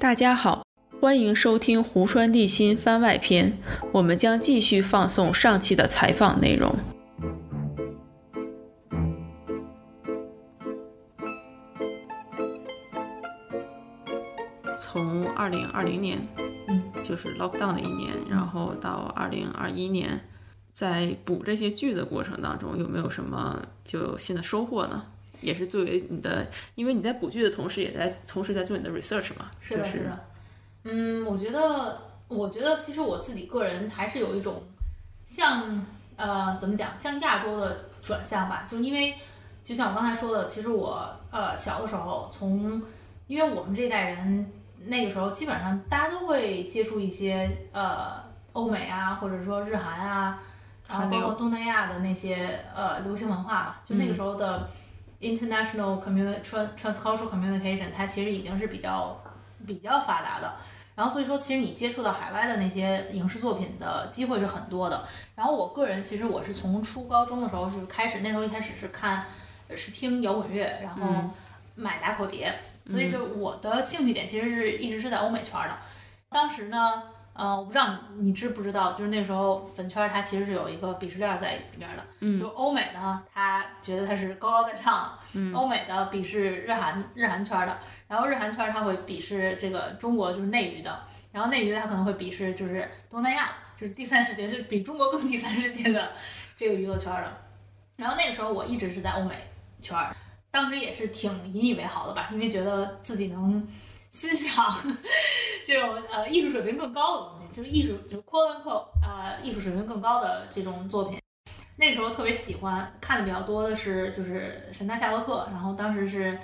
大家好，欢迎收听《湖川地心》番外篇，我们将继续放送上期的采访内容。从二零二零年，嗯，就是 lockdown 的一年，然后到二零二一年，在补这些剧的过程当中，有没有什么就新的收获呢？也是作为你的，因为你在补剧的同时，也在同时在做你的 research 嘛，是的，就是的。嗯，我觉得，我觉得其实我自己个人还是有一种像呃怎么讲，像亚洲的转向吧，就是因为就像我刚才说的，其实我呃小的时候从，因为我们这一代人那个时候基本上大家都会接触一些呃欧美啊，或者说日韩啊，然后包括东南亚的那些呃流行文化吧，就那个时候的 international communi trans transcultural communication，它其实已经是比较比较发达的。然后所以说，其实你接触到海外的那些影视作品的机会是很多的。然后我个人其实我是从初高中的时候就是开始，那时候一开始是看是听摇滚乐，然后嗯买打口碟，所以就我的兴趣点其实是一直是在欧美圈的。当时呢，呃，我不知道你你知不知道，就是那时候粉圈它其实是有一个鄙视链在里边的，嗯就欧美呢，他觉得它是高高在上的，嗯欧美的鄙视日韩日韩圈的，然后日韩圈他会鄙视这个中国就是内娱的，然后内娱的他可能会鄙视就是东南亚，就是第三世界，就是比中国更第三世界的这个娱乐圈的。然后那个时候我一直是在欧美圈儿，当时也是挺引以为豪的吧，因为觉得自己能欣赏这种呃艺术水平更高的东西，就是艺术就是 quote unquote 呃艺术水平更高的这种作品。那时候特别喜欢看的比较多的是就是神探夏洛克，然后当时是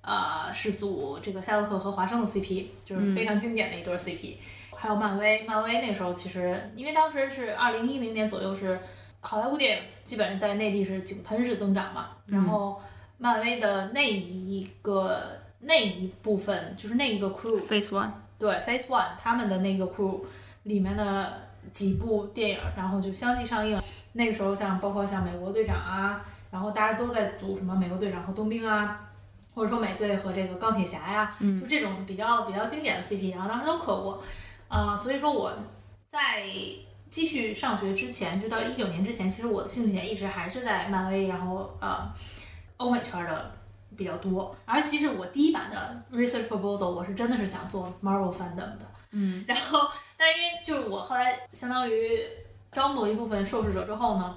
呃是组这个夏洛克和华生的 CP，就是非常经典的一对 CP。还有漫威，漫威那时候其实因为当时是二零一零年左右是好莱坞电影基本上在内地是井喷式增长嘛，然后漫威的那一个那一部分就是那一个 crew，Face One，对 Face One 他们的那个 crew 里面的几部电影，然后就相继上映。那个时候像包括像美国队长啊，然后大家都在组什么美国队长和冬兵啊，或者说美队和这个钢铁侠呀，就这种比较比较经典的 CP，然后当时都磕过。呃，所以说我在继续上学之前，就到一九年之前，其实我的兴趣点一直还是在漫威，然后呃欧美圈的比较多。而其实我第一版的 research proposal 我是真的是想做 Marvel fandom 的，嗯，然后但是因为就是我后来相当于招募了一部分受试者之后呢，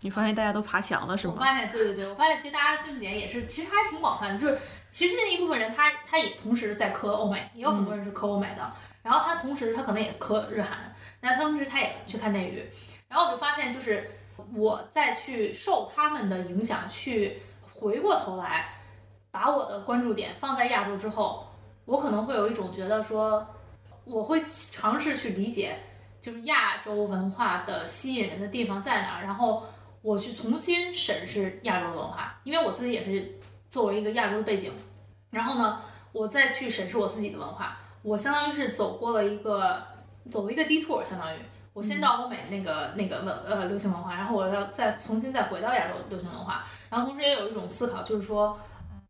你发现大家都爬墙了是吗？我发现，对对对，我发现其实大家兴趣点也是，其实还是挺广泛的。就是其实那一部分人他他也同时在磕欧美，也有很多人是磕欧美的，然后他同时他可能也磕日韩，那同时他也去看内娱，然后我就发现就是我再去受他们的影响，去回过头来把我的关注点放在亚洲之后，我可能会有一种觉得说，我会尝试去理解，就是亚洲文化的吸引人的地方在哪儿，然后。我去重新审视亚洲的文化，因为我自己也是作为一个亚洲的背景，然后呢，我再去审视我自己的文化，我相当于是走过了一个走了一个 detour，相当于我先到欧美那个、那个文呃流行文化，然后我要再重新再回到亚洲流行文化，然后同时也有一种思考，就是说，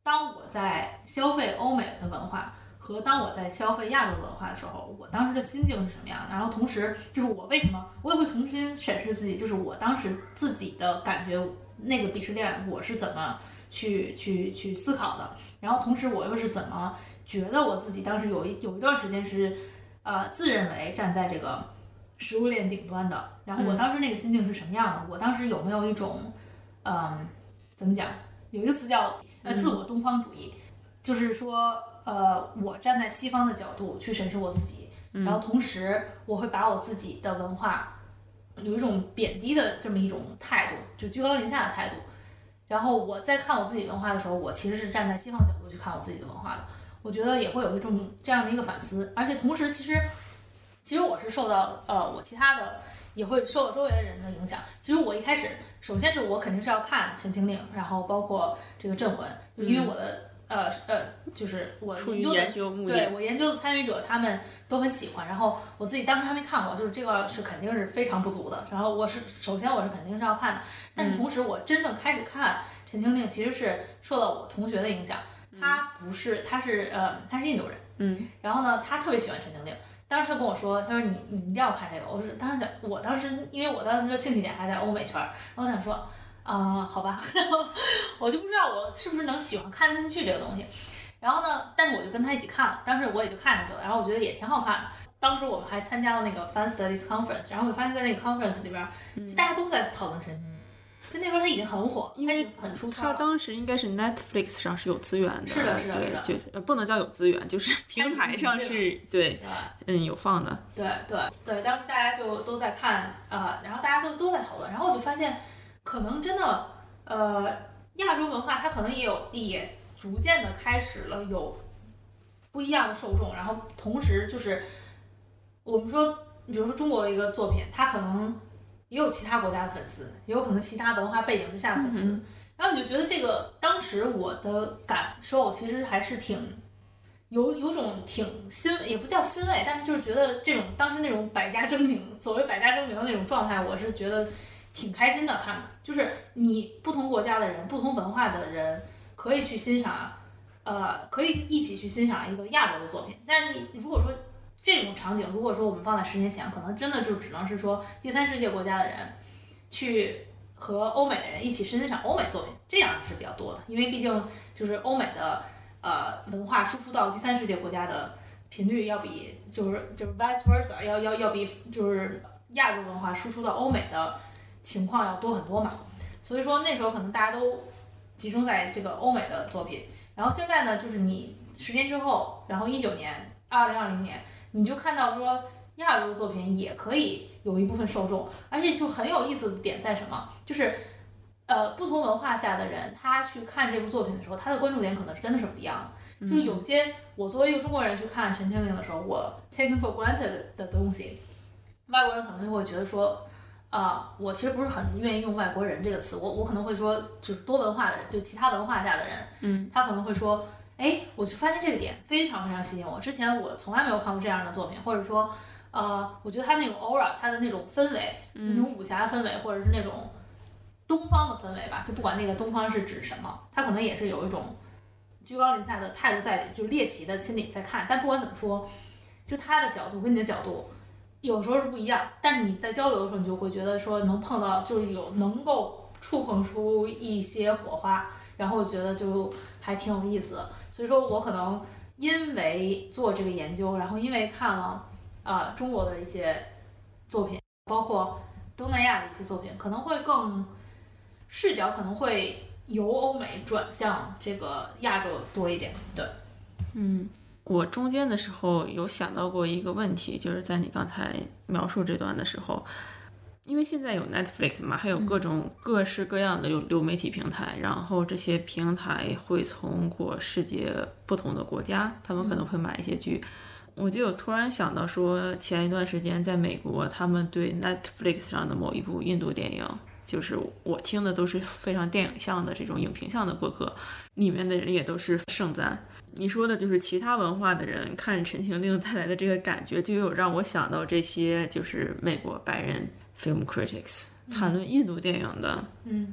当我在消费欧美的文化。和当我在消费亚洲文化的时候，我当时的心境是什么样的？然后同时就是我为什么我也会重新审视自己，就是我当时自己的感觉，那个鄙视链我是怎么去去去思考的？然后同时我又是怎么觉得我自己当时有一有一段时间是呃自认为站在这个食物链顶端的？然后我当时那个心境是什么样的？我当时有没有一种嗯怎么讲？有一个词叫呃自我东方主义，就是说。呃，我站在西方的角度去审视我自己，然后同时我会把我自己的文化有一种贬低的这么一种态度，就居高临下的态度。然后我在看我自己文化的时候，我其实是站在西方角度去看我自己的文化的。我觉得也会有一种这样的一个反思，而且同时其实其实我是受到呃我其他的也会受到周围的人的影响。其实我一开始首先是我肯定是要看《陈情令》，然后包括这个《镇魂》，因为我的。呃呃，就是我研究的研究目的，对我研究的参与者他们都很喜欢，然后我自己当时还没看过，就是这个是肯定是非常不足的。然后我是首先我是肯定是要看的，但是同时我真正开始看《陈情令》，其实是受到我同学的影响。他不是，他是呃，他是印度人，嗯，然后呢，他特别喜欢《陈情令》，当时他跟我说，他说你你一定要看这个。我说当时想，我当时因为我当时的兴趣点还在欧美圈儿，然后我想说，啊、好吧，然后我就不知道我是不是能喜欢看进去这个东西。然后呢，但是我就跟他一起看了，当时我也就看下去了，然后我觉得也挺好看的。当时我们还参加了那个 Fan Studies Conference，然后我发现在那个 conference 里边儿，其实大家都在讨论陈情令。就那时候他已经很火了，他已经很出彩。他。当时应该是 Netflix 上是有资源的，是的是的对是的就是呃不能叫有资源，就是 平台上是对，对嗯，有放的，对对对，当时大家就都在看，呃，然后大家都都在讨论，然后我就发现，可能真的，呃，亚洲文化它可能也有也逐渐的开始了有不一样的受众，然后同时就是我们说，比如说中国的一个作品，它可能也有其他国家的粉丝，也有可能其他文化背景之下的粉丝，然后你就觉得这个当时我的感受其实还是挺。有有种挺欣，也不叫欣慰，但是就是觉得这种当时那种百家争鸣，所谓百家争鸣的那种状态，我是觉得挺开心的。看的，就是你不同国家的人、不同文化的人可以去欣赏，呃，可以一起去欣赏一个亚洲的作品。但是你如果说这种场景，如果说我们放在十年前，可能真的就只能是说第三世界国家的人去和欧美的人一起欣赏欧美作品，这样是比较多的，因为毕竟就是欧美的。呃，文化输出到第三世界国家的频率要比就是就是 vice versa 要要要比就是亚洲文化输出到欧美的情况要多很多嘛。所以说那时候可能大家都集中在这个欧美的作品，然后现在呢，就是你十年之后，然后一九年、二零二零年，你就看到说亚洲的作品也可以有一部分受众，而且就很有意思的点在什么，就是。呃，不同文化下的人，他去看这部作品的时候，他的关注点可能是真的是不一样的。就是有些我作为一个中国人去看《陈情令》的时候，我 taken for granted 的东西，外国人可能就会觉得说，啊、我其实不是很愿意用“外国人”这个词，我我可能会说，就是多文化的人，就其他文化下的人，嗯，他可能会说，哎，我就发现这个点非常非常吸引我，之前我从来没有看过这样的作品，或者说，呃，我觉得他那种 aura，他的那种氛围，那种武侠氛围，或者是那种。东方的氛围吧，就不管那个东方是指什么，他可能也是有一种居高临下的态度在，就是猎奇的心理在看。但不管怎么说，就他的角度跟你的角度有时候是不一样，但是你在交流的时候，你就会觉得说能碰到，就是有能够触碰出一些火花，然后觉得就还挺有意思的。所以说我可能因为做这个研究，然后因为看了啊、中国的一些作品，包括东南亚的一些作品，可能会更。视角可能会由欧美转向这个亚洲多一点，对。嗯，我中间的时候有想到过一个问题，就是在你刚才描述这段的时候，因为现在有 Netflix 嘛，还有各种各式各样的流流媒体平台，然后这些平台会从过世界不同的国家，他们可能会买一些剧。我就有突然想到说，前一段时间在美国，他们对 Netflix 上的某一部印度电影。就是我听的都是非常电影向的这种影评向的播客，里面的人也都是盛赞。你说的就是其他文化的人看《陈情令》带来的这个感觉，就有让我想到这些就是美国白人 film critics 谈论印度电影的，嗯，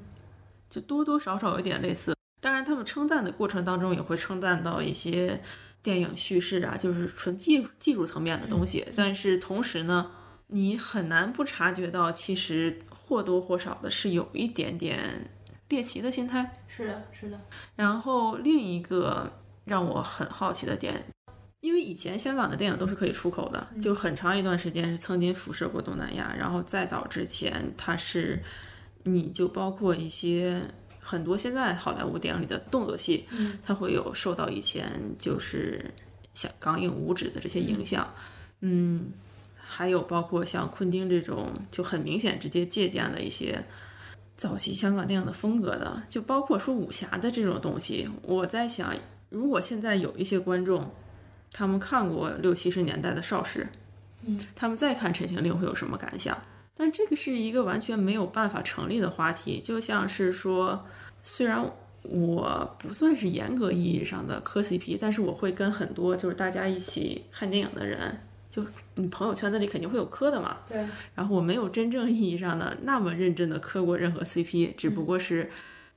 就多多少少有点类似。当然，他们称赞的过程当中也会称赞到一些电影叙事啊，就是纯技技术层面的东西。但是同时呢，你很难不察觉到，其实。或多或少的是有一点点猎奇的心态，是的，是的。然后另一个让我很好奇的点，因为以前香港的电影都是可以出口的，就很长一段时间是曾经辐射过东南亚。然后再早之前，它是你就包括一些很多现在好莱坞电影里的动作戏，它会有受到以前就是像港影五指的这些影响，嗯。还有包括像昆汀这种，就很明显直接借鉴了一些早期香港电影的风格的，就包括说武侠的这种东西。我在想，如果现在有一些观众，他们看过六七十年代的邵氏，嗯，他们再看《陈情令》会有什么感想？但这个是一个完全没有办法成立的话题，就像是说，虽然我不算是严格意义上的磕 CP，但是我会跟很多就是大家一起看电影的人。就你朋友圈子里肯定会有磕的嘛，对。然后我没有真正意义上的那么认真的磕过任何 CP，只不过是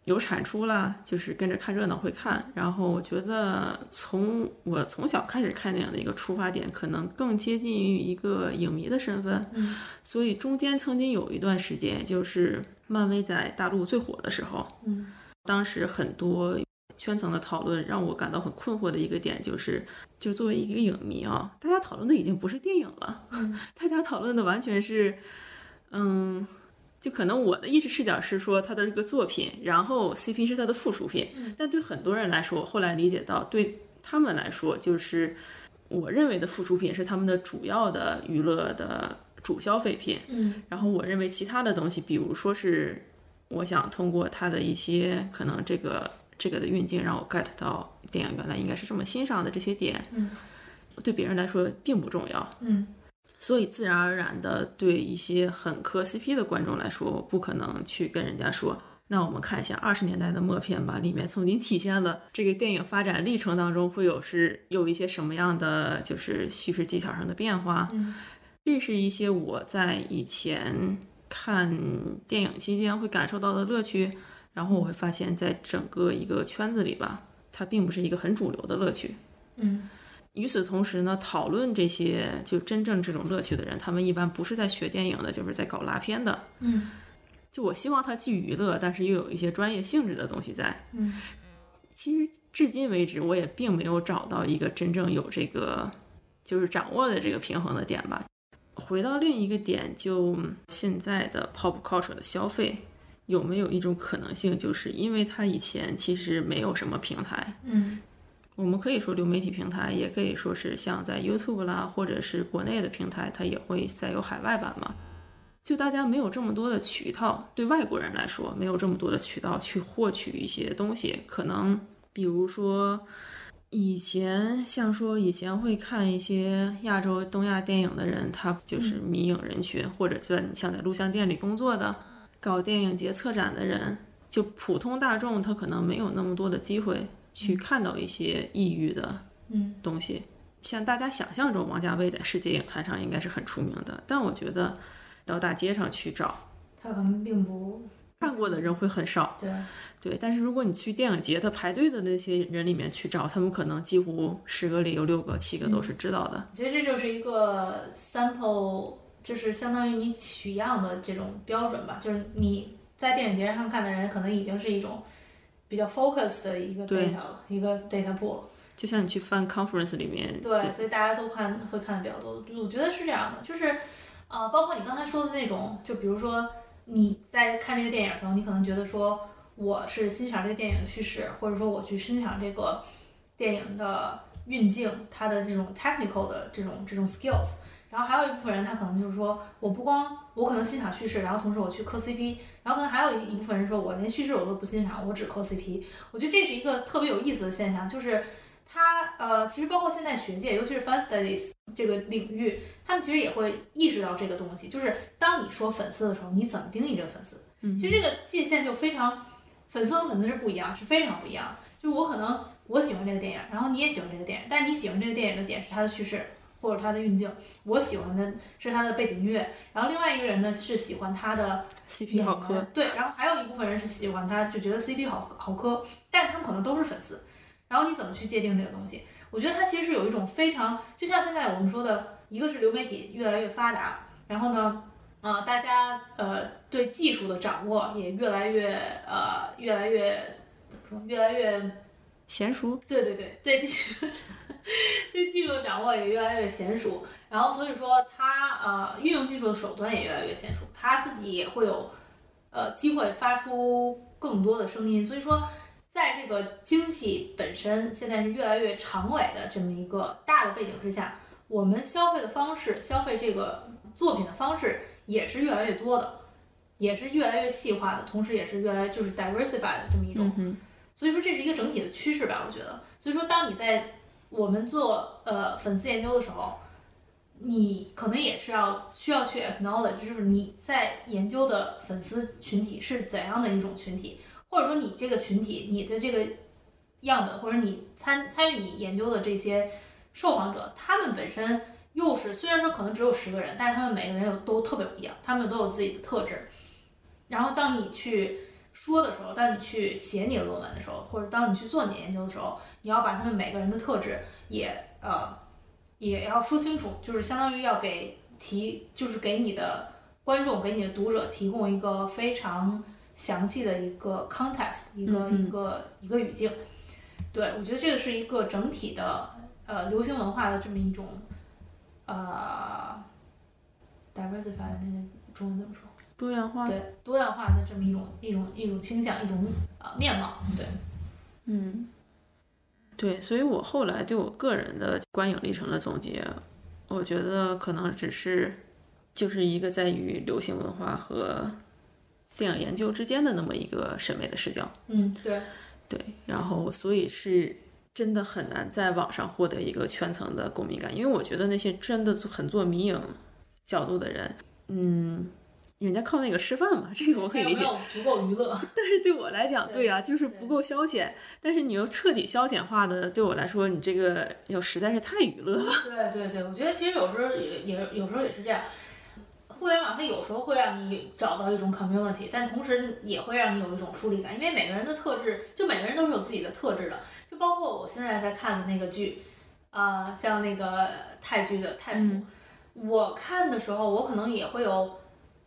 有产出啦，就是跟着看热闹会看。然后我觉得从我从小开始看电影的一个出发点，可能更接近于一个影迷的身份。嗯，所以中间曾经有一段时间，就是漫威在大陆最火的时候，嗯，当时很多圈层的讨论让我感到很困惑的一个点就是，就作为一个影迷啊，大家讨论的已经不是电影了，嗯 大家讨论的完全是，嗯。就可能我的意识视角是说他的这个作品，然后 CP 是他的附属品，嗯。但对很多人来说，我后来理解到，对他们来说，就是我认为的附属品是他们的主要的娱乐的主消费品，嗯。然后我认为其他的东西，比如说是我想通过他的一些可能这个这个的运镜，让我 get 到电影原来应该是这么欣赏的这些点，嗯，对别人来说并不重要，嗯所以自然而然的对一些很磕 CP 的观众来说，我不可能去跟人家说。那我们看一下二十年代的默片吧，里面曾经体现了这个电影发展历程当中会有是有一些什么样的就是叙事技巧上的变化，嗯这是一些我在以前看电影期间会感受到的乐趣，然后我会发现，在整个一个圈子里吧，它并不是一个很主流的乐趣。嗯与此同时呢，讨论这些就真正这种乐趣的人，他们一般不是在学电影的，就是在搞拉片的。嗯就我希望它既娱乐，但是又有一些专业性质的东西在。嗯其实至今为止，我也并没有找到一个真正有这个就是掌握的这个平衡的点吧。回到另一个点，就现在的 pop culture 的消费，有没有一种可能性，就是因为它以前其实没有什么平台，嗯我们可以说流媒体平台，也可以说是像在 YouTube 啦，或者是国内的平台，它也会再有海外版嘛。就大家没有这么多的渠道，对外国人来说没有这么多的渠道去获取一些东西，可能比如说以前像说以前会看一些亚洲、东亚电影的人，他就是迷影人群，或者在像在录像店里工作的、搞电影节策展的人，就普通大众他可能没有那么多的机会去看到一些异域的嗯东西。像大家想象中，王家卫在世界影坛上应该是很出名的，但我觉得到大街上去找他可能并不看过的人会很少。对，对，但是如果你去电影节，他排队的那些人里面去找，他们可能几乎十个里有六个、七个都是知道的。我觉得这就是一个 sample，就是相当于你取样的这种标准吧，就是你在电影节上看的人，可能已经是一种比较 focus 的一个 data，一个 data pool。就像你去翻 conference 里面，对，所以大家都看会看的比较多。我觉得是这样的，就是呃，包括你刚才说的那种，就比如说你在看这个电影的时候，你可能觉得说我是欣赏这个电影的叙事，或者说我去欣赏这个电影的运镜，它的这种 technical 的这种这种 skills。然后还有一部分人，他可能就是说，我不光我可能欣赏叙事，然后同时我去磕 CP，然后可能还有一一部分人说，我连叙事我都不欣赏，我只磕 CP。我觉得这是一个特别有意思的现象，就是他呃，其实包括现在学界，尤其是 fan studies 这个领域，他们其实也会意识到这个东西，就是当你说粉丝的时候，你怎么定义这个粉丝？嗯其实这个界限就非常，粉丝和粉丝是不一样，是非常不一样。就我可能我喜欢这个电影，然后你也喜欢这个电影，但你喜欢这个电影的点是它的叙事或者它的运镜，我喜欢的是它的背景音乐，然后另外一个人呢是喜欢他的 CP 好磕，对，然后还有一部分人是喜欢他，就觉得 CP 好好磕，但他们可能都是粉丝。然后你怎么去界定这个东西？我觉得它其实是有一种非常，就像现在我们说的，一个是流媒体越来越发达，然后呢，呃，大家呃对技术的掌握也越来越呃越来越怎么说？越来越娴熟。对对对对技术 对技术的掌握也越来越娴熟，然后所以说他呃运用技术的手段也越来越娴熟，他自己也会有呃机会发出更多的声音，所以说在这个经济本身现在是越来越长尾的这么一个大的背景之下，我们消费的方式、消费这个作品的方式也是越来越多的，也是越来越细化的，同时也是越来就是 diversified 的这么一种。嗯，所以说这是一个整体的趋势吧，我觉得。所以说，当你在我们做呃粉丝研究的时候，你可能也是要需要去 acknowledge，就是你在研究的粉丝群体是怎样的一种群体，或者说你这个群体你的这个样本，或者你参参与你研究的这些受访者，他们本身又是虽然说可能只有十个人，但是他们每个人又都特别不一样，他们都有自己的特质。然后当你去说的时候，当你去写你的论文的时候，或者当你去做你的研究的时候，你要把他们每个人的特质也呃也要说清楚，就是相当于要给提，就是给你的观众、给你的读者提供一个非常详细的一个 context，一个、一个一个语境。对，我觉得这个是一个整体的呃流行文化的这么一种呃 diversify 那个中文怎么说？多元化。对，多样化的这么一种一种一种倾向，一种呃面貌。对，嗯，对，所以我后来对我个人的观影历程的总结，我觉得可能只是就是一个在于流行文化和电影研究之间的那么一个审美的视角。嗯，对，对，然后所以是真的很难在网上获得一个圈层的共鸣感，因为我觉得那些真的很做迷影角度的人，嗯，人家靠那个吃饭嘛，这个我可以理解足够娱乐。但是对我来讲，对对啊，就是不够消遣。但是你又彻底消遣化的，对我来说，你这个又实在是太娱乐了。对对对，我觉得其实有时候也也有时候也是这样。互联网它有时候会让你找到一种 community，但同时也会让你有一种疏离感，因为每个人的特质，就每个人都是有自己的特质的。就包括我现在在看的那个剧，啊、像那个泰剧的《泰服》我看的时候，我可能也会有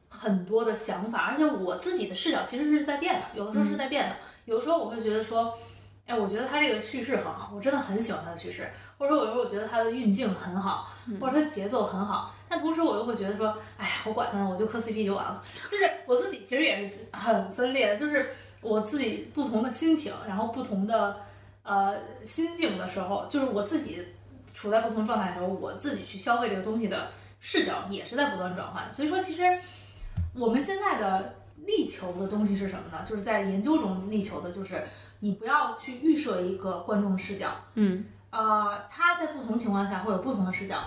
很多的想法，而且我自己的视角其实是在变的，有的时候是在变的。有的时候我会觉得说，哎，我觉得他这个叙事很好，我真的很喜欢他的叙事，或者说有时候我觉得他的运镜很好，或者他节奏很好，但同时我又会觉得说，哎呀，我管他呢，我就磕 CP 就完了。就是我自己其实也是很分裂的，就是我自己不同的心情，然后不同的呃心境的时候，就是我自己处在不同状态的时候，我自己去消费这个东西的视角也是在不断转换的。所以说，其实我们现在的力求的东西是什么呢？就是在研究中力求的就是你不要去预设一个观众的视角，嗯呃，他在不同情况下会有不同的视角，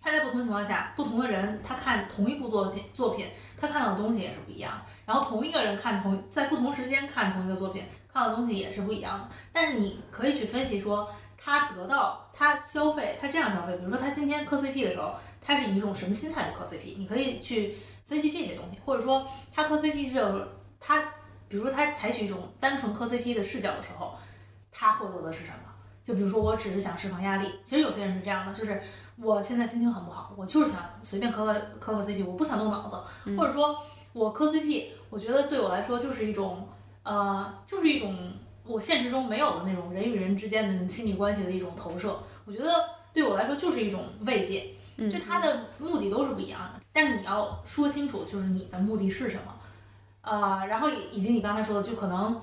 他在不同情况下，不同的人他看同一部作品作品，他看到的东西也是不一样的。然后同一个人看同在不同时间看同一个作品，看到的东西也是不一样的。但是你可以去分析说，他得到他消费，他这样消费，比如说他今天磕 CP 的时候，他是以一种什么心态去磕 CP？你可以去分析这些东西，或者说他磕 CP 是有他，比如说他采取一种单纯磕 CP 的视角的时候，他获得的是什么？就比如说我只是想释放压力，其实有些人是这样的，就是我现在心情很不好，我就是想随便磕个磕个 CP，我不想动脑子，或者说我磕 CP，我觉得对我来说就是一种呃，就是一种我现实中没有的那种人与人之间的那种亲密关系的一种投射，我觉得对我来说就是一种慰藉，嗯就他的目的都是不一样的，但你要说清楚，就是你的目的是什么，呃，然后以以及你刚才说的，就可能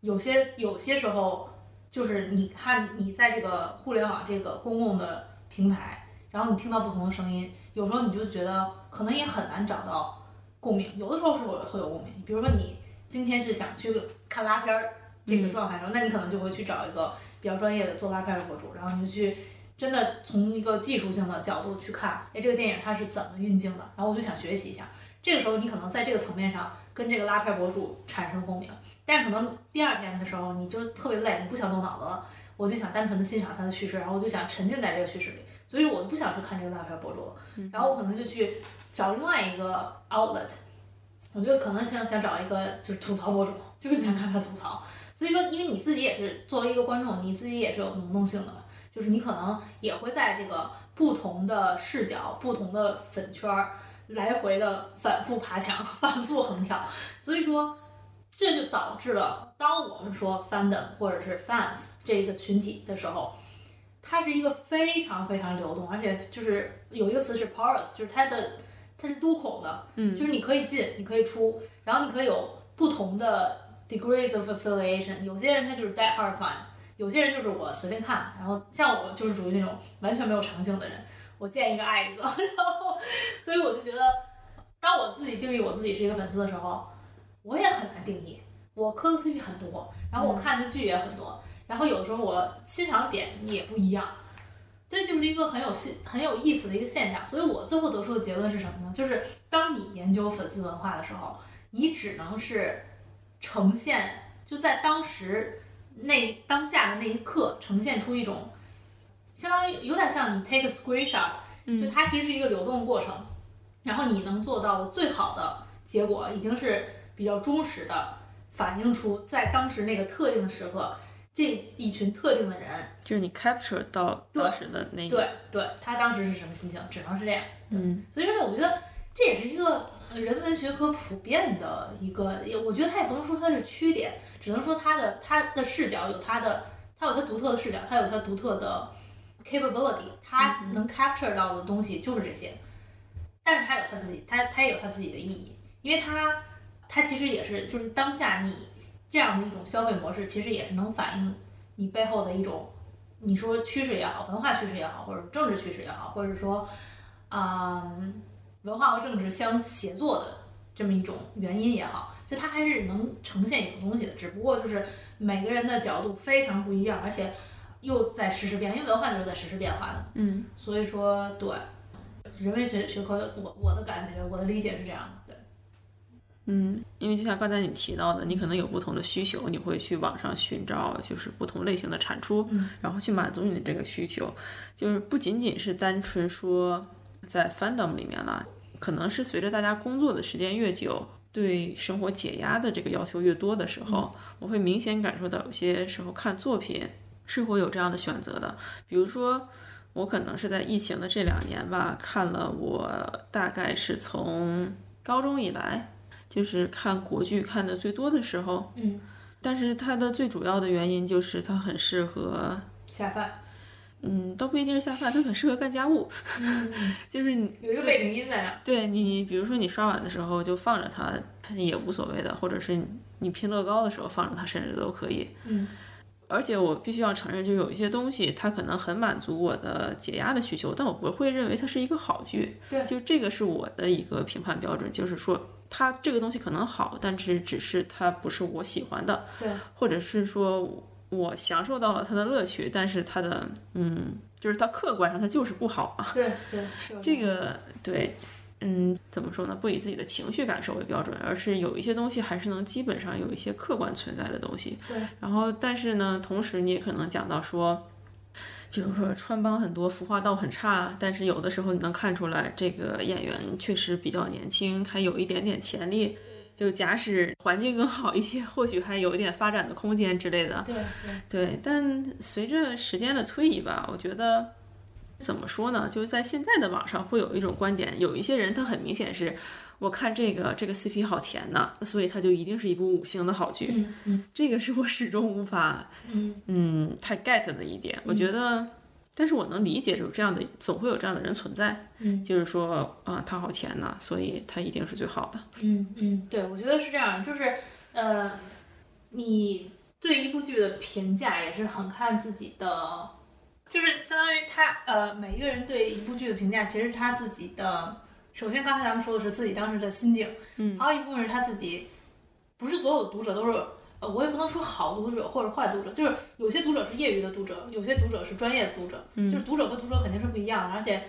有些有些时候。就是你看你在这个互联网这个公共的平台，然后你听到不同的声音，有时候你就觉得可能也很难找到共鸣，有的时候是会会有共鸣。比如说你今天是想去看拉片儿这个状态的时候，那你可能就会去找一个比较专业的做拉片的博主，然后你就去真的从一个技术性的角度去看，哎，这个电影它是怎么运镜的，然后我就想学习一下。这个时候你可能在这个层面上跟这个拉片儿博主产生共鸣。但是可能第二天的时候，你就特别累，你不想动脑子了，我就想单纯的欣赏他的叙事，然后我就想沉浸在这个叙事里，所以我不想去看这个拉片博主了，然后我可能就去找另外一个 outlet，我就可能想想找一个就是吐槽博主，就是想看他吐槽。所以说，因为你自己也是作为一个观众，你自己也是有能动性的嘛，就是你可能也会在这个不同的视角、不同的粉圈儿来回的反复爬墙、反复横跳，所以说。这就导致了，当我们说 fandom 或者是 fans 这个群体的时候，它是一个非常非常流动，而且就是有一个词是 porous，就是它的它是多孔的，嗯，就是你可以进，你可以出，然后你可以有不同的 degrees of affiliation。有些人他就是 die hard fan，有些人就是我随便看，然后像我就是属于那种完全没有长性的人，我见一个爱一个，然后所以我就觉得，当我自己定义我自己是一个粉丝的时候。我也很难定义，我磕的 CP 很多，然后我看的剧也很多，然后有的时候我欣赏点也不一样，这就是一个很有新很有意思的一个现象。所以我最后得出的结论是什么呢？就是当你研究粉丝文化的时候，你只能是呈现就在当时那当下的那一刻呈现出一种，相当于有点像你 take a screenshot，就它其实是一个流动的过程，然后你能做到的最好的结果已经是。比较忠实的反映出在当时那个特定的时刻，这一群特定的人，就是你 capture 到当时的那对对，他当时是什么心情，只能是这样。嗯所以说呢，我觉得这也是一个呃人文学科普遍的一个，也我觉得它也不能说它是缺点，只能说它的它的视角有它的，它有它独特的视角，它有它独特的 capability，它能 capture 到的东西就是这些，但是它有它自己，它它也有它自己的意义，因为它它其实也是就是当下你这样的一种消费模式，其实也是能反映你背后的一种。你说趋势也好，文化趋势也好，或者政治趋势也好，或者说，啊、文化和政治相协作的这么一种原因也好，就它还是能呈现一种东西的，只不过就是每个人的角度非常不一样，而且又在实时变，因为文化就是在实时变化的，嗯。所以说对人文学学科，我我的感觉，我的理解是这样的，对，嗯，因为就像刚才你提到的，你可能有不同的需求，你会去网上寻找就是不同类型的产出，嗯。然后去满足你的这个需求，就是不仅仅是单纯说在 fandom 里面了，可能是随着大家工作的时间越久。对生活解压的这个要求越多的时候，我会明显感受到有些时候看作品是会有这样的选择的。比如说，我可能是在疫情的这两年吧，看了我大概是从高中以来，就是看国剧看的最多的时候，嗯，但是它的最主要的原因就是它很适合，下饭，嗯，倒不一定是下饭，它很适合干家务，嗯，就是你有一个背景音在那，对你，比如说你刷碗的时候就放着它，它也无所谓的，或者是你拼乐高的时候放着它，甚至都可以。嗯而且我必须要承认，就有一些东西它可能很满足我的解压的需求，但我不会认为它是一个好剧。对就这个是我的一个评判标准，就是说它这个东西可能好，但是只是它不是我喜欢的，对，或者是说我享受到了它的乐趣，但是它的嗯，就是它客观上它就是不好嘛。对对，这个对，嗯，怎么说呢？不以自己的情绪感受为标准，而是有一些东西还是能基本上有一些客观存在的东西。对。然后，但是呢，同时你也可能讲到说，比如说穿帮很多，服化道很差，但是有的时候你能看出来这个演员确实比较年轻，还有一点点潜力。就假使环境更好一些，或许还有一点发展的空间之类的。对对，对，但随着时间的推移吧，我觉得怎么说呢？就是在现在的网上会有一种观点，有一些人他很明显是，我看这个这个 CP 好甜呐，所以它就一定是一部五星的好剧。嗯嗯这个是我始终无法嗯嗯太 get 的一点。我觉得，但是我能理解有这样的，总会有这样的人存在，嗯就是说啊，他好甜呐，所以他一定是最好的。嗯嗯，对，我觉得是这样，就是呃，你对一部剧的评价也是很看自己的，就是相当于他呃，每一个人对一部剧的评价，其实是他自己的。首先，刚才咱们说的是自己当时的心境，嗯，还有一部分是他自己，不是所有的读者都是。呃，我也不能说好读者或者坏读者，就是有些读者是业余的读者，有些读者是专业的读者，就是读者和读者肯定是不一样的，而且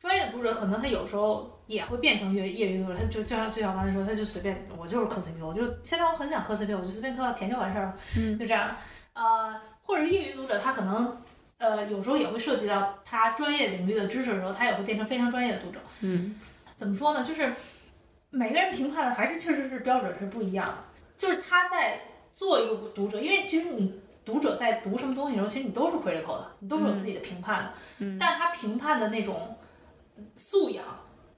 专业的读者可能他有时候也会变成业业余读者，他就就像就像刚才说，他就随便我就是磕 CP，我就现在我很想磕 CP，我就随便磕到甜就完事儿了，嗯就这样。呃，或者是业余读者，他可能呃有时候也会涉及到他专业领域的知识的时候，他也会变成非常专业的读者。嗯怎么说呢？就是每个人评判的还是确实是标准是不一样的。就是他在做一个读者，因为其实你读者在读什么东西的时候，其实你都是 critical 的，你都是有自己的评判的。嗯但他评判的那种素养，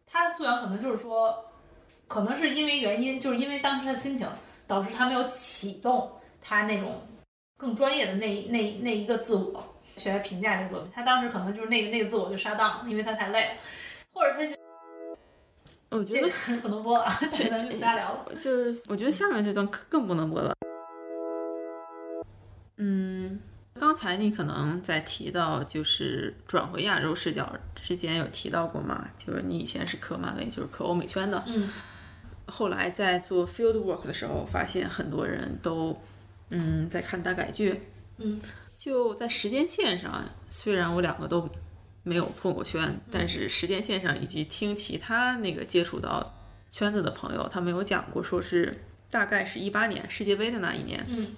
他的素养可能就是说，可能是因为原因，就是因为当时的心情导致他没有启动他那种更专业的那一那一那一个自我去来评价这个作品。他当时可能就是那个那个自我就杀档了，因为他太累了，或者他就我觉得这个不能播了，这咱就瞎聊了。就是我觉得下面这段更不能播了。嗯，刚才你可能在提到就是转回亚洲视角之前有提到过嘛，就是你以前是磕漫威，就是磕欧美圈的，嗯。后来在做 field work 的时候，发现很多人都嗯在看大改剧，嗯。就在时间线上，虽然我两个都没有破过圈，但是时间线上以及听其他那个接触到圈子的朋友，他们有讲过，说是大概是一八年世界杯的那一年，嗯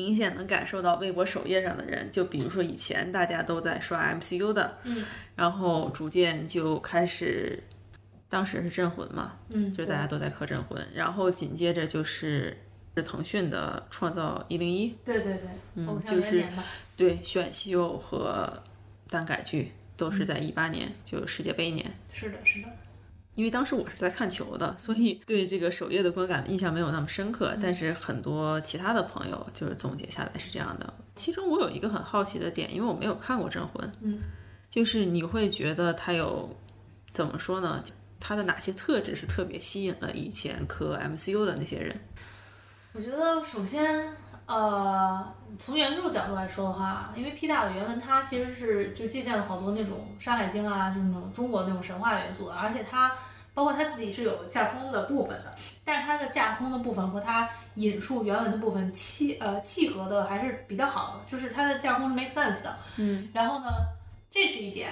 明显能感受到微博首页上的人，就比如说以前大家都在刷 MCU 的，嗯然后逐渐就开始，当时是镇魂嘛，嗯，就是大家都在磕镇魂，然后紧接着就是是腾讯的《创造一零一》，对对对，嗯，就是。对选秀和耽改剧都是在一八年，就世界杯年。是的，是的。因为当时我是在看球的，所以对这个首页的观感印象没有那么深刻。但是很多其他的朋友就是总结下来是这样的。其中我有一个很好奇的点，因为我没有看过《镇魂》，嗯，就是你会觉得它有怎么说呢？它的哪些特质是特别吸引了以前磕 MCU 的那些人？我觉得首先，呃，从原著角度来说的话，因为 P 大的原文它其实是就借鉴了好多那种《山海经》啊，就是那种中国那种神话元素的，而且它包括它自己是有架空的部分的，但是它的架空的部分和它引述原文的部分契呃契合的还是比较好的，就是它的架空是 make sense 的。嗯，然后呢，这是一点，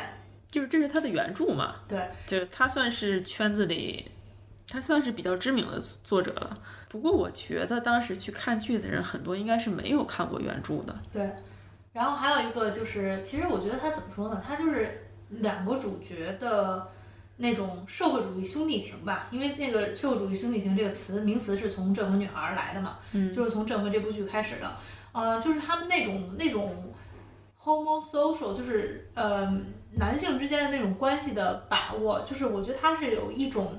就是这是它的原著嘛？对，就它算是圈子里，它算是比较知名的作者了。不过我觉得当时去看剧的人很多应该是没有看过原著的。对，然后还有一个就是，其实我觉得他怎么说呢？他就是两个主角的那种社会主义兄弟情吧。因为这个社会主义兄弟情这个词名词是从《镇魂女孩》而来的嘛，嗯就是从《镇魂》这部剧开始的。呃，就是他们那种那种 homosocial，就是呃男性之间的那种关系的把握，就是我觉得他是有一种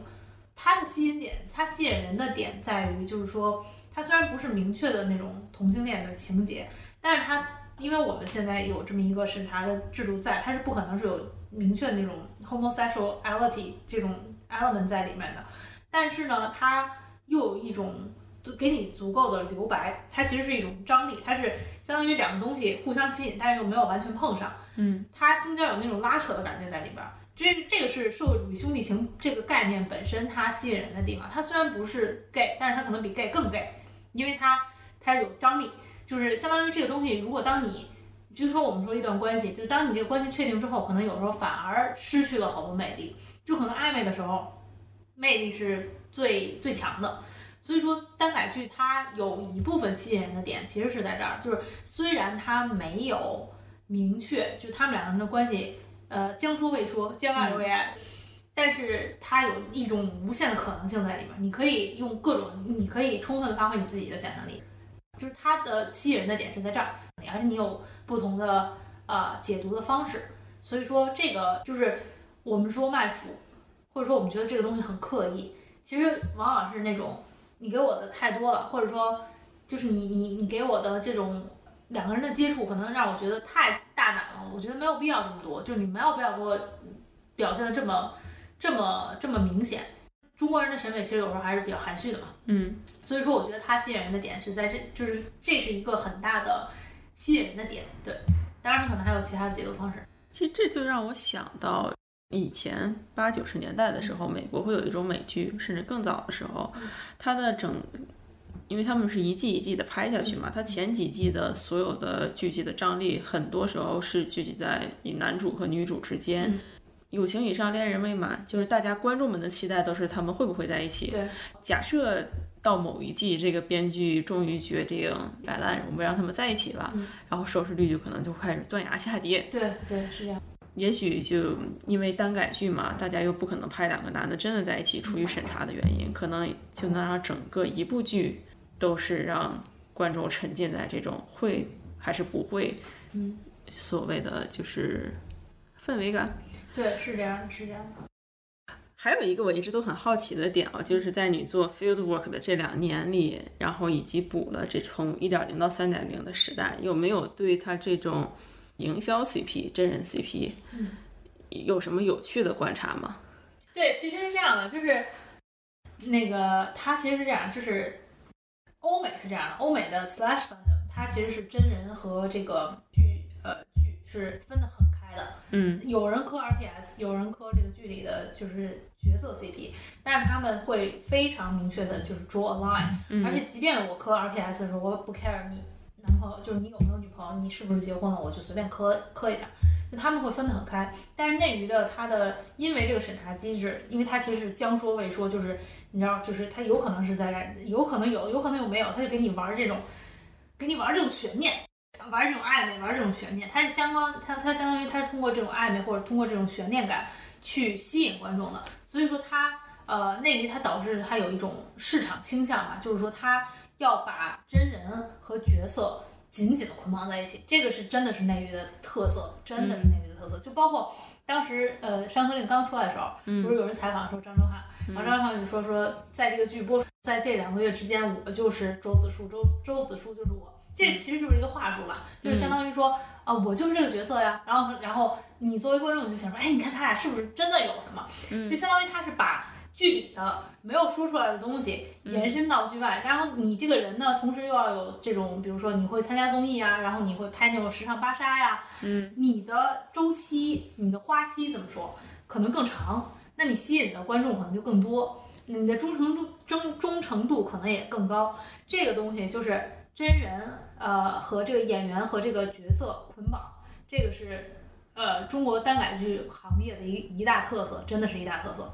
他的吸引点，它吸引人的点在于，就是说它虽然不是明确的那种同性恋的情节，但是它因为我们现在有这么一个审查的制度在，它是不可能是有明确的那种 homosexuality 这种 element 在里面的。但是呢，它又有一种就给你足够的留白，它其实是一种张力，它是相当于两个东西互相吸引，但是又没有完全碰上。嗯，它中间有那种拉扯的感觉在里边儿。这是这个是社会主义兄弟情这个概念本身它吸引人的地方。它虽然不是 gay，但是它可能比 gay 更 gay，因为它它有张力，就是相当于这个东西，如果当你就是说我们说一段关系，就是当你这个关系确定之后，可能有时候反而失去了好多魅力，就可能暧昧的时候，魅力是最最强的。所以说耽改剧它有一部分吸引人的点其实是在这儿，就是虽然它没有明确，就他们两个人的关系，呃，将说未说，将爱未爱。但是它有一种无限的可能性在里面，你可以用各种，你可以充分的发挥你自己的想象力，就是它的吸引人的点是在这儿，而且你有不同的呃解读的方式，所以说这个就是我们说卖腐，或者说我们觉得这个东西很刻意，其实往往是那种你给我的太多了，或者说就是你你你给我的这种两个人的接触，可能让我觉得太大胆了，我觉得没有必要这么多，就是你没有必要给我表现的这么这么这么明显。中国人的审美其实有时候还是比较含蓄的嘛，嗯，所以说我觉得它吸引人的点是在这，就是这是一个很大的吸引人的点，对。当然，它可能还有其他的解读方式。这这就让我想到以前八九十年代的时候，美国会有一种美剧，甚至更早的时候，它的整，因为他们是一季一季的拍下去嘛，它前几季的所有的剧集的张力，很多时候是聚集在以男主和女主之间。嗯有情以上，恋人未满，就是大家观众们的期待都是他们会不会在一起。对，假设到某一季，这个编剧终于决定摆烂，我们让他们在一起了，嗯然后收视率就可能就开始断崖下跌。对对是这样。也许就因为耽改剧嘛，大家又不可能拍两个男的真的在一起，出于审查的原因，可能就能让整个一部剧都是让观众沉浸在这种会还是不会，嗯，所谓的就是氛围感。对，是这样的，是这样的。还有一个我一直都很好奇的点啊，就是在你做 field work 的这两年里，然后以及补了这从一点零到三点零的时代，有没有对它这种营销 CP、真人 CP，嗯有什么有趣的观察吗？对，其实是这样的，就是那个它其实是这样，就是欧美是这样的，欧美的 slash fandom 它其实是真人和这个剧呃剧是分得很开的。嗯。有人磕 RPS，有人磕这个剧里的就是角色 CP，但是他们会非常明确的就是 draw a line，、嗯。而且即便我磕 RPS 的时候，我不 care 你男朋友，就是你有没有女朋友，你是不是结婚了，我就随便磕磕一下，就他们会分得很开。但是内娱的他的因为这个审查机制，因为他其实是将说未说，就是你知道，就是他有可能是在有可能有，有可能有没有，他就给你玩这种，给你玩这种悬念。玩这种暧昧，玩这种悬念，他是相当，他他相当于他是通过这种暧昧或者通过这种悬念感去吸引观众的，所以说他呃内娱它导致它有一种市场倾向嘛，就是说它要把真人和角色紧紧的捆绑在一起，这个是真的是内娱的特色，真的是内娱的特色。就包括当时呃《山河令》刚出来的时候，不是有人采访说张哲瀚，然后张哲瀚就说说在这个剧播在这两个月之间，我就是周子舒，周周子舒就是我。这其实就是一个话术了，就是相当于说啊，我就是这个角色呀。然后，然后你作为观众就想说，哎，你看他俩是不是真的有什么？就相当于他是把剧里的没有说出来的东西延伸到剧外。然后你这个人呢，同时又要有这种，比如说你会参加综艺啊，然后你会拍那种时尚芭莎呀，嗯，你的周期、你的花期怎么说，可能更长，那你吸引的观众可能就更多，你的忠诚度、忠忠诚度可能也更高。这个东西就是真人。呃，和这个演员和这个角色捆绑，这个是呃中国耽改剧行业的一一大特色，真的是一大特色，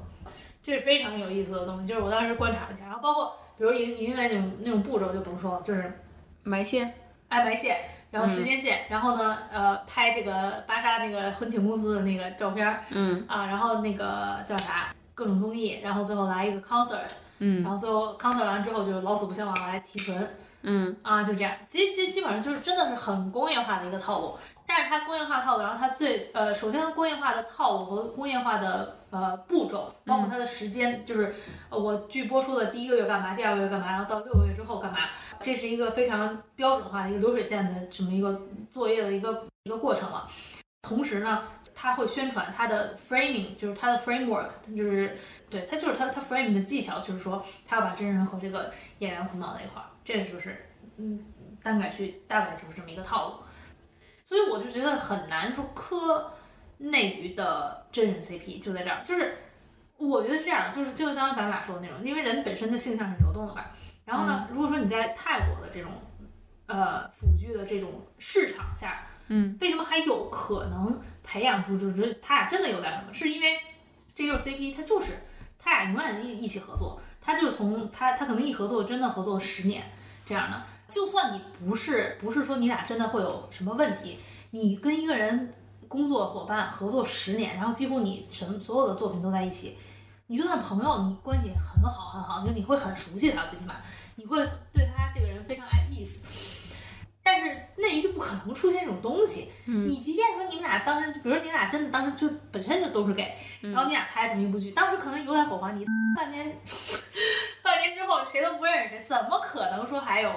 这是非常有意思的东西。就是我当时观察了一下，然后包括比如营营业那种那种步骤就不用说了，就是埋线，哎埋线，然后时间线，然后呢呃拍这个芭莎那个婚庆公司的那个照片，嗯啊，然后那个叫啥各种综艺，然后最后来一个 concert，嗯，然后最后 concert 完之后就是老死不相往来提纯。嗯啊，就这样，基基基本上就是真的是很工业化的一个套路，但是它工业化套路，然后它最呃，首先工业化的套路和工业化的呃步骤，包括它的时间，就是我剧播出的第一个月干嘛，第二个月干嘛，然后到六个月之后干嘛，这是一个非常标准化的一个流水线的这么一个作业的一个一个过程了。同时呢，它会宣传它的 framing，就是它的 framework，就是对它就是它它 framing 的技巧，就是说它要把真人和这个演员捆绑在一块儿。这就是，嗯，单改剧大概就是这么一个套路，所以我就觉得很难说磕内娱的真人 CP 就在这儿，就是我觉得是这样，就是就是刚刚咱们俩说的那种，因为人本身的性向是流动的吧。然后呢，如果说你在泰国的这种呃腐剧的这种市场下，嗯，为什么还有可能培养出就是他俩真的有点什么？是因为这就是 CP 他就是他俩永远一一起合作。他就是从他他可能一合作真的合作十年这样的，就算你不是不是说你俩真的会有什么问题，你跟一个人工作伙伴合作十年，然后几乎你什么所有的作品都在一起，你就算朋友，你关系很好很好，就你会很熟悉他，最起码你会对他这个人非常爱意思。但是内娱就不可能出现这种东西。你即便说你们俩当时，比如说你俩真的当时就本身就都是 gay，然后你俩拍这么一部剧，当时可能有点火花，你 半年 半年之后谁都不认识谁，怎么可能说还有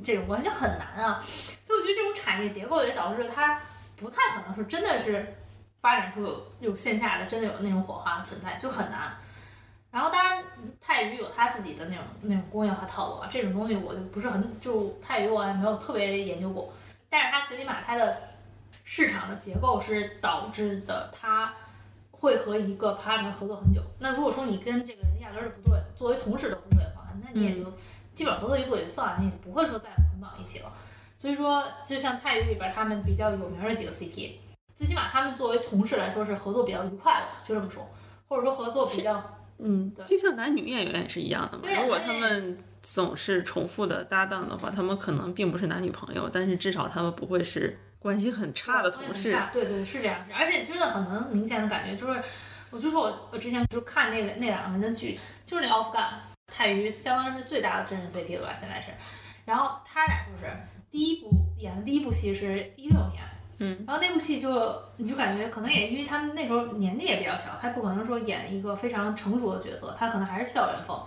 这种关系就很难啊？所以我觉得这种产业结构也导致它不太可能说真的是发展出有有线下的真的有那种火花存在，就很难。然后当然，泰娱有他自己的那种那种工业化套路啊，这种东西我就不是很就泰娱我也没有特别研究过，但是它最起码它的市场的结构是导致的，它会和一个 partner 合作很久。那如果说你跟这个人压根儿就不对，作为同事都不对的话，那你也就基本合作一步也就算了，你就不会说再捆绑一起了。所以说，就像泰娱里边他们比较有名的几个 CP，最起码他们作为同事来说是合作比较愉快的，就这么说，或者说合作比较。嗯，对就像男女演员也是一样的嘛。如果他们总是重复的搭档的话，他们可能并不是男女朋友，但是至少他们不会是关系很差的同事。对对，是这样。而且真的很能明显的感觉，就是我就说我我之前就看那那两个人的剧，就是那《Off Gun》，泰娱相当于是最大的真人 CP 了吧？现在是。然后他俩就是第一部演的第一部戏是一六年。嗯，然后那部戏就你就感觉可能也因为他们那时候年纪也比较小，他不可能说演一个非常成熟的角色，他可能还是校园风。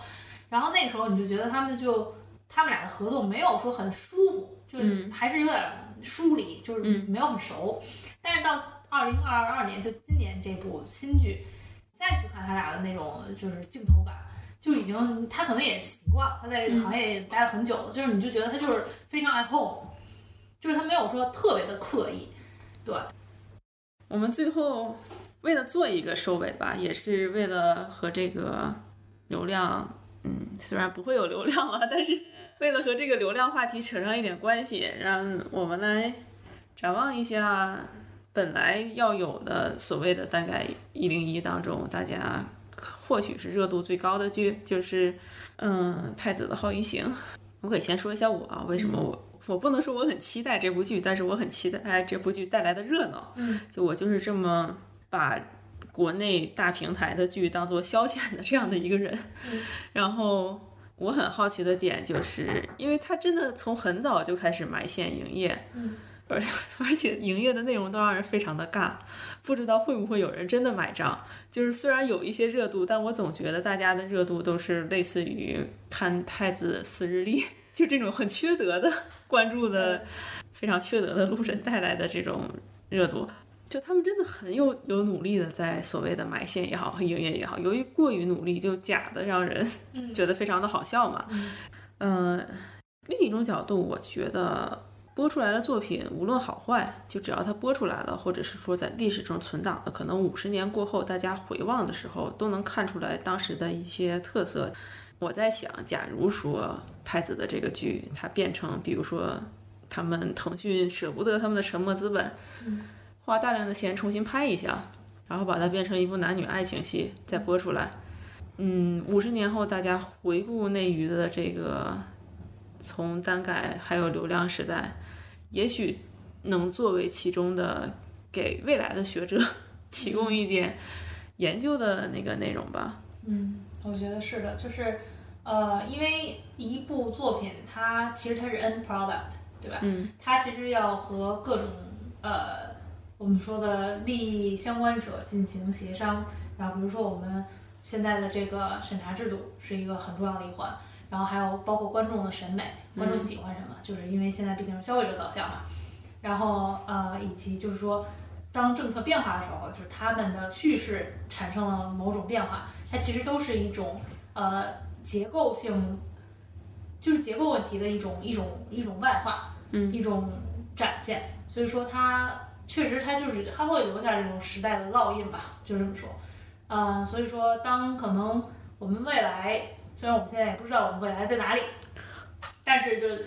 然后那个时候你就觉得他们就他们俩的合作没有说很舒服，就是还是有点疏离，就是没有很熟。但是到二零二二年，就今年这部新剧，再去看他俩的那种就是镜头感，就已经他可能也习惯了，他在这个行业待了很久了，就是你就觉得他就是非常爱 home，就是他没有说特别的刻意。对，我们最后为了做一个收尾吧，也是为了和这个流量，嗯，虽然不会有流量了，但是为了和这个流量话题扯上一点关系，让我们来展望一下本来要有的所谓的大概一零一当中，大家或许是热度最高的剧，就是嗯太子的好鱼行。我可以先说一下我啊，为什么我。我不能说我很期待这部剧，但是我很期待这部剧带来的热闹。嗯，就我就是这么把国内大平台的剧当做消遣的这样的一个人。然后我很好奇的点就是，因为他真的从很早就开始埋线营业，嗯，而而且营业的内容都让人非常的尬，不知道会不会有人真的买账。就是虽然有一些热度，但我总觉得大家的热度都是类似于看太子撕日历，就这种很缺德的关注的非常缺德的路人带来的这种热度。就他们真的很有有努力的在所谓的埋线也好和营业也好，由于过于努力，就假的让人觉得非常的好笑嘛。嗯、另一种角度，我觉得播出来的作品无论好坏，就只要它播出来了，或者是说在历史中存档的，可能五十年过后大家回望的时候，都能看出来当时的一些特色。我在想，假如说太子的这个剧它变成，比如说他们腾讯舍不得他们的沉没资本，花大量的钱重新拍一下，然后把它变成一部男女爱情戏再播出来。嗯，五十年后大家回顾内娱的这个从单改还有流量时代，也许能作为其中的给未来的学者 提供一点研究的那个内容吧。嗯，我觉得是的，就是呃，因为一部作品它其实它是 end product，对吧？嗯，它其实要和各种呃我们说的利益相关者进行协商，然后比如说我们现在的这个审查制度是一个很重要的一环，然后还有包括观众的审美，观众喜欢什么，就是因为现在毕竟是消费者导向嘛，然后呃以及就是说。当政策变化的时候，就是他们的叙事产生了某种变化，它其实都是一种呃结构性，就是结构问题的一种一种一种外化，嗯一种展现。所以说它确实它就是它会留下这种时代的烙印吧，就这么说。呃、所以说当可能我们未来，虽然我们现在也不知道我们未来在哪里，但是就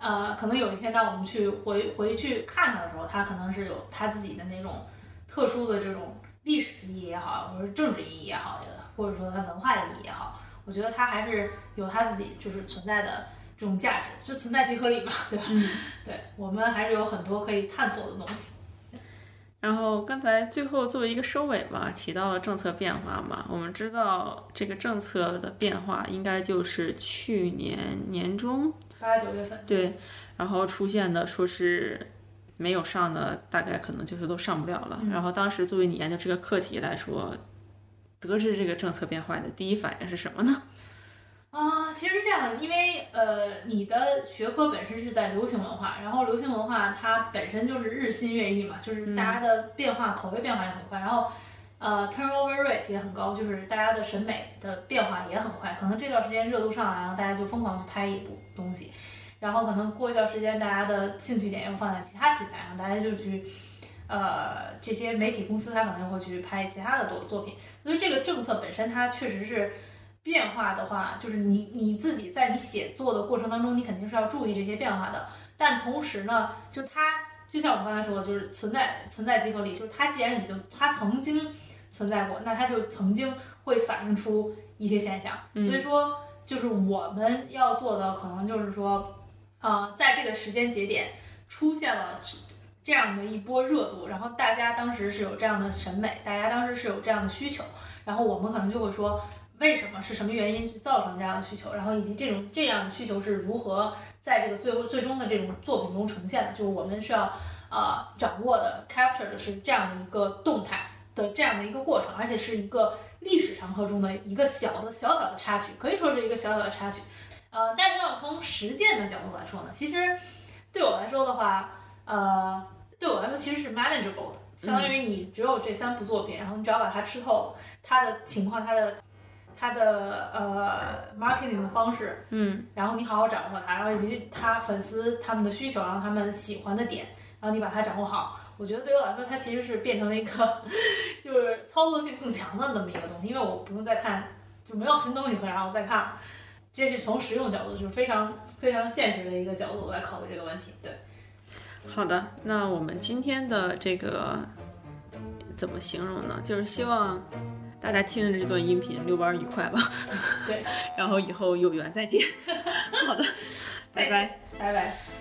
呃，可能有一天当我们去回回去看它的时候，它可能是有它自己的那种特殊的这种历史意义也好，或者政治意义也好，或者说它文化意义也好，我觉得它还是有它自己就是存在的这种价值，就存在即合理嘛，对吧？嗯对我们还是有很多可以探索的东西。然后刚才最后作为一个收尾吧，提到了政策变化嘛，我们知道这个政策的变化应该就是去年年中八九月份，对，然后出现的说是没有上的，大概可能就是都上不了了。然后当时作为你研究这个课题来说，得知这个政策变化的第一反应是什么呢？啊、其实是这样的，因为呃，你的学科本身是在流行文化，然后流行文化它本身就是日新月异嘛，就是大家的变化、口味变化也很快，然后呃，turnover rate 也很高，就是大家的审美的变化也很快。可能这段时间热度上来，然后大家就疯狂去拍一部东西，然后可能过一段时间，大家的兴趣点又放在其他题材上，大家就去。呃，这些媒体公司它可能会去拍其他的作作品，所以这个政策本身它确实是变化的话，就是你你自己在你写作的过程当中，你肯定是要注意这些变化的。但同时呢，就它就像我们刚才说的，就是存在存在即合理，就是它既然已经它曾经存在过，那它就曾经会反映出一些现象。所以说，就是我们要做的可能就是说，呃，在这个时间节点出现了这这样的一波热度，然后大家当时是有这样的审美，大家当时是有这样的需求，然后我们可能就会说。为什么是什么原因去造成这样的需求，然后以及这种这样的需求是如何在这个最后最终的这种作品中呈现的，就是我们是要呃掌握的 capture 的是这样的一个动态的这样的一个过程，而且是一个历史长河中的一个小的小小的插曲，可以说是一个小小的插曲。呃，但是要从实践的角度来说呢，其实对我来说的话，呃，对我来说其实是 manageable 的，相当于你只有这三部作品，然后你只要把它吃透了，它的情况，它的它的呃 marketing 的方式，嗯，然后你好好掌握它，然后以及他粉丝他们的需求，然后他们喜欢的点，然后你把它掌握好，我觉得对我来说，它其实是变成了一个 就是操作性更强的那么一个东西，因为我不用再看，就没有新东西可以让我再看了。这是从实用角度，就是非常非常现实的一个角度来考虑这个问题。对，好的，那我们今天的这个怎么形容呢？就是希望大家听着这段音频遛弯儿愉快吧。对，然后以后有缘再见。好的，拜拜。拜拜。